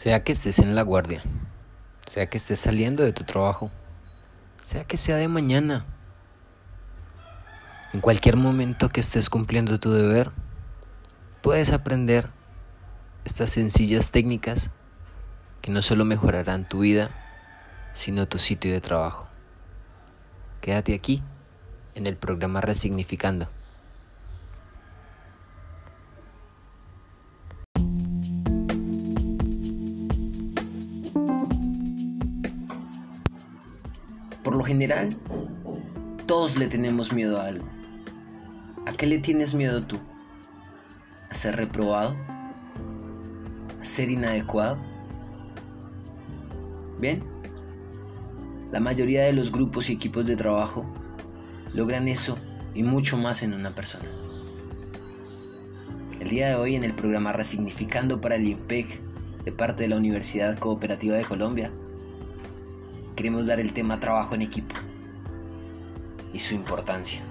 Sea que estés en la guardia, sea que estés saliendo de tu trabajo, sea que sea de mañana, en cualquier momento que estés cumpliendo tu deber, puedes aprender estas sencillas técnicas que no solo mejorarán tu vida, sino tu sitio de trabajo. Quédate aquí en el programa Resignificando. Lo general, todos le tenemos miedo a algo. ¿A qué le tienes miedo tú? ¿A ser reprobado? ¿A ser inadecuado? Bien, la mayoría de los grupos y equipos de trabajo logran eso y mucho más en una persona. El día de hoy en el programa Resignificando para el IMPEC de parte de la Universidad Cooperativa de Colombia, queremos dar el tema trabajo en equipo y su importancia.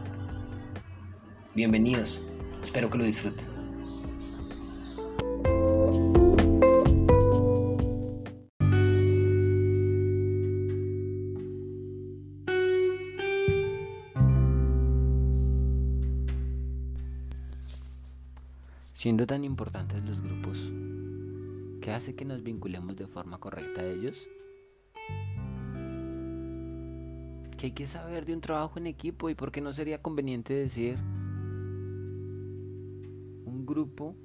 Bienvenidos, espero que lo disfruten. Siendo tan importantes los grupos, ¿qué hace que nos vinculemos de forma correcta a ellos? Que hay que saber de un trabajo en equipo y por qué no sería conveniente decir un grupo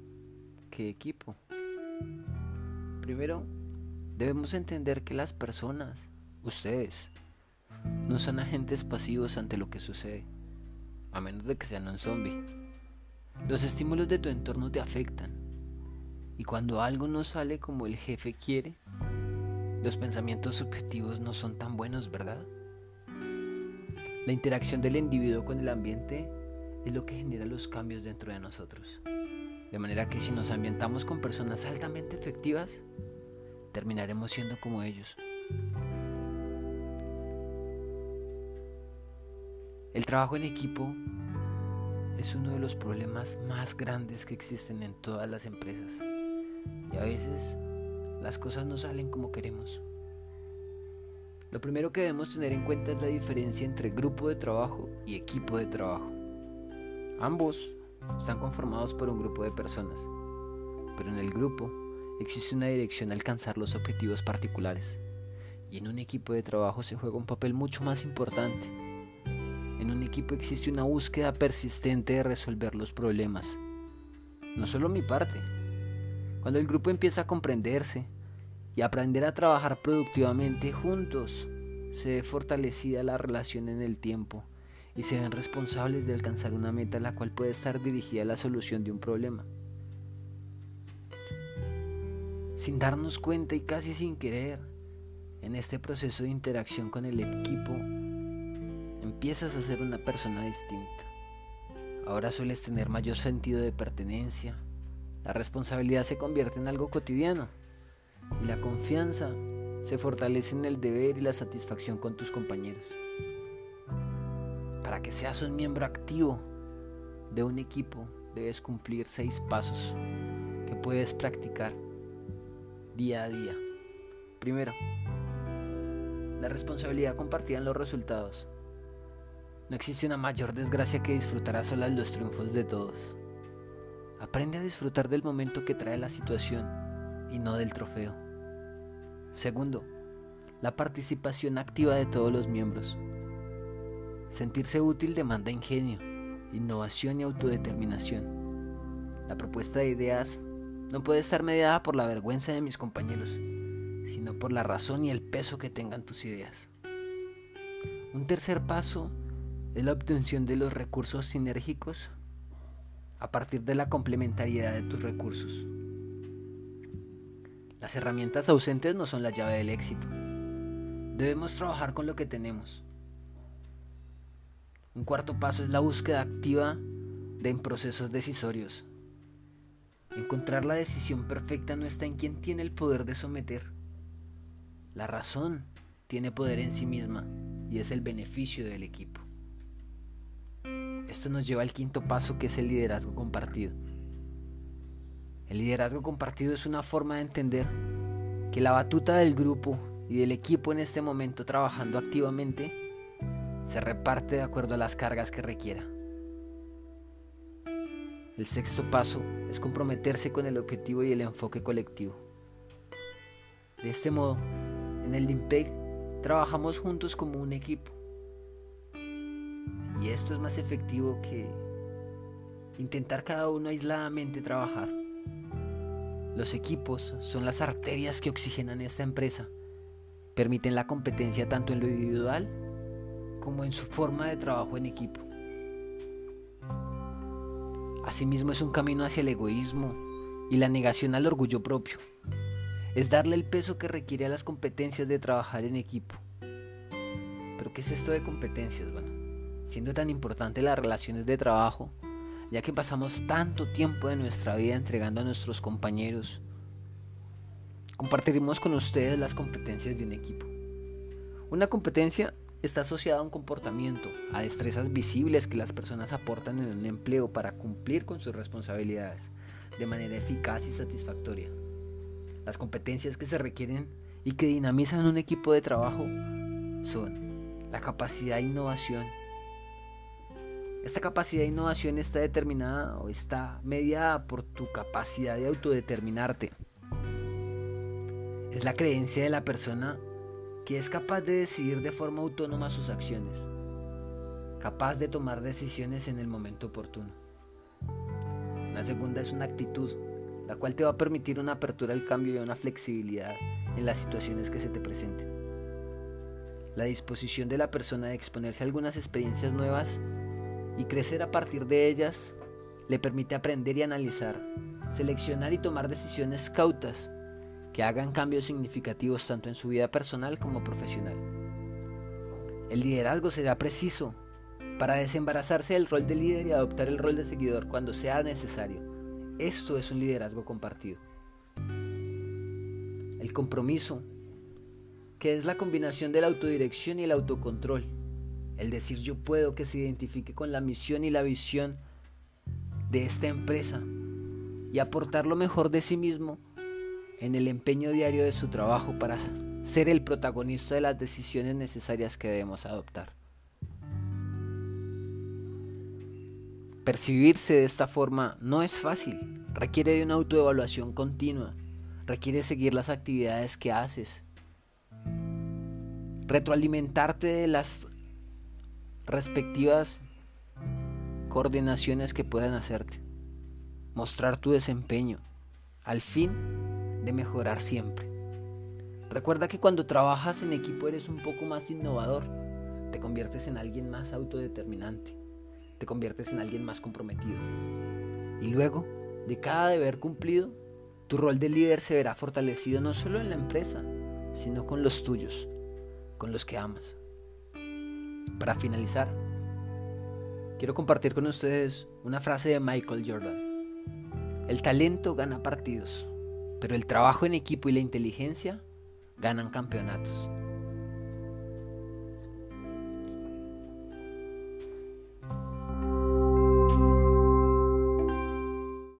que equipo. Primero, debemos entender que las personas, ustedes, no son agentes pasivos ante lo que sucede, a menos de que sean un zombie. Los estímulos de tu entorno te afectan y cuando algo no sale como el jefe quiere, los pensamientos subjetivos no son tan buenos, ¿verdad? La interacción del individuo con el ambiente es lo que genera los cambios dentro de nosotros. De manera que si nos ambientamos con personas altamente efectivas, terminaremos siendo como ellos. El trabajo en equipo es uno de los problemas más grandes que existen en todas las empresas. Y a veces las cosas no salen como queremos. Lo primero que debemos tener en cuenta es la diferencia entre grupo de trabajo y equipo de trabajo. Ambos están conformados por un grupo de personas, pero en el grupo existe una dirección a alcanzar los objetivos particulares y en un equipo de trabajo se juega un papel mucho más importante. En un equipo existe una búsqueda persistente de resolver los problemas. No solo mi parte. Cuando el grupo empieza a comprenderse, y aprender a trabajar productivamente juntos, se ve fortalecida la relación en el tiempo y se ven responsables de alcanzar una meta la cual puede estar dirigida a la solución de un problema. Sin darnos cuenta y casi sin querer, en este proceso de interacción con el equipo, empiezas a ser una persona distinta. Ahora sueles tener mayor sentido de pertenencia. La responsabilidad se convierte en algo cotidiano y la confianza se fortalece en el deber y la satisfacción con tus compañeros. Para que seas un miembro activo de un equipo, debes cumplir seis pasos que puedes practicar día a día. Primero, la responsabilidad compartida en los resultados. No existe una mayor desgracia que disfrutar a solas los triunfos de todos. Aprende a disfrutar del momento que trae la situación y no del trofeo. Segundo, la participación activa de todos los miembros. Sentirse útil demanda ingenio, innovación y autodeterminación. La propuesta de ideas no puede estar mediada por la vergüenza de mis compañeros, sino por la razón y el peso que tengan tus ideas. Un tercer paso es la obtención de los recursos sinérgicos a partir de la complementariedad de tus recursos. Las herramientas ausentes no son la llave del éxito. Debemos trabajar con lo que tenemos. Un cuarto paso es la búsqueda activa de en procesos decisorios. Encontrar la decisión perfecta no está en quien tiene el poder de someter. La razón tiene poder en sí misma y es el beneficio del equipo. Esto nos lleva al quinto paso que es el liderazgo compartido. El liderazgo compartido es una forma de entender que la batuta del grupo y del equipo en este momento trabajando activamente se reparte de acuerdo a las cargas que requiera. El sexto paso es comprometerse con el objetivo y el enfoque colectivo. De este modo, en el LIMPEC trabajamos juntos como un equipo. Y esto es más efectivo que intentar cada uno aisladamente trabajar. Los equipos son las arterias que oxigenan esta empresa, permiten la competencia tanto en lo individual como en su forma de trabajo en equipo. Asimismo es un camino hacia el egoísmo y la negación al orgullo propio. Es darle el peso que requiere a las competencias de trabajar en equipo. Pero ¿qué es esto de competencias? Bueno, siendo tan importante las relaciones de trabajo, ya que pasamos tanto tiempo de nuestra vida entregando a nuestros compañeros. Compartiremos con ustedes las competencias de un equipo. Una competencia está asociada a un comportamiento, a destrezas visibles que las personas aportan en un empleo para cumplir con sus responsabilidades de manera eficaz y satisfactoria. Las competencias que se requieren y que dinamizan un equipo de trabajo son la capacidad de innovación, esta capacidad de innovación está determinada o está mediada por tu capacidad de autodeterminarte. Es la creencia de la persona que es capaz de decidir de forma autónoma sus acciones, capaz de tomar decisiones en el momento oportuno. La segunda es una actitud, la cual te va a permitir una apertura al cambio y una flexibilidad en las situaciones que se te presenten. La disposición de la persona de exponerse a algunas experiencias nuevas y crecer a partir de ellas le permite aprender y analizar, seleccionar y tomar decisiones cautas que hagan cambios significativos tanto en su vida personal como profesional. El liderazgo será preciso para desembarazarse del rol de líder y adoptar el rol de seguidor cuando sea necesario. Esto es un liderazgo compartido. El compromiso, que es la combinación de la autodirección y el autocontrol, el decir yo puedo que se identifique con la misión y la visión de esta empresa y aportar lo mejor de sí mismo en el empeño diario de su trabajo para ser el protagonista de las decisiones necesarias que debemos adoptar. Percibirse de esta forma no es fácil, requiere de una autoevaluación continua, requiere seguir las actividades que haces, retroalimentarte de las respectivas coordinaciones que puedan hacerte. Mostrar tu desempeño al fin de mejorar siempre. Recuerda que cuando trabajas en equipo eres un poco más innovador, te conviertes en alguien más autodeterminante, te conviertes en alguien más comprometido. Y luego, de cada deber cumplido, tu rol de líder se verá fortalecido no solo en la empresa, sino con los tuyos, con los que amas. Para finalizar, quiero compartir con ustedes una frase de Michael Jordan. El talento gana partidos, pero el trabajo en equipo y la inteligencia ganan campeonatos.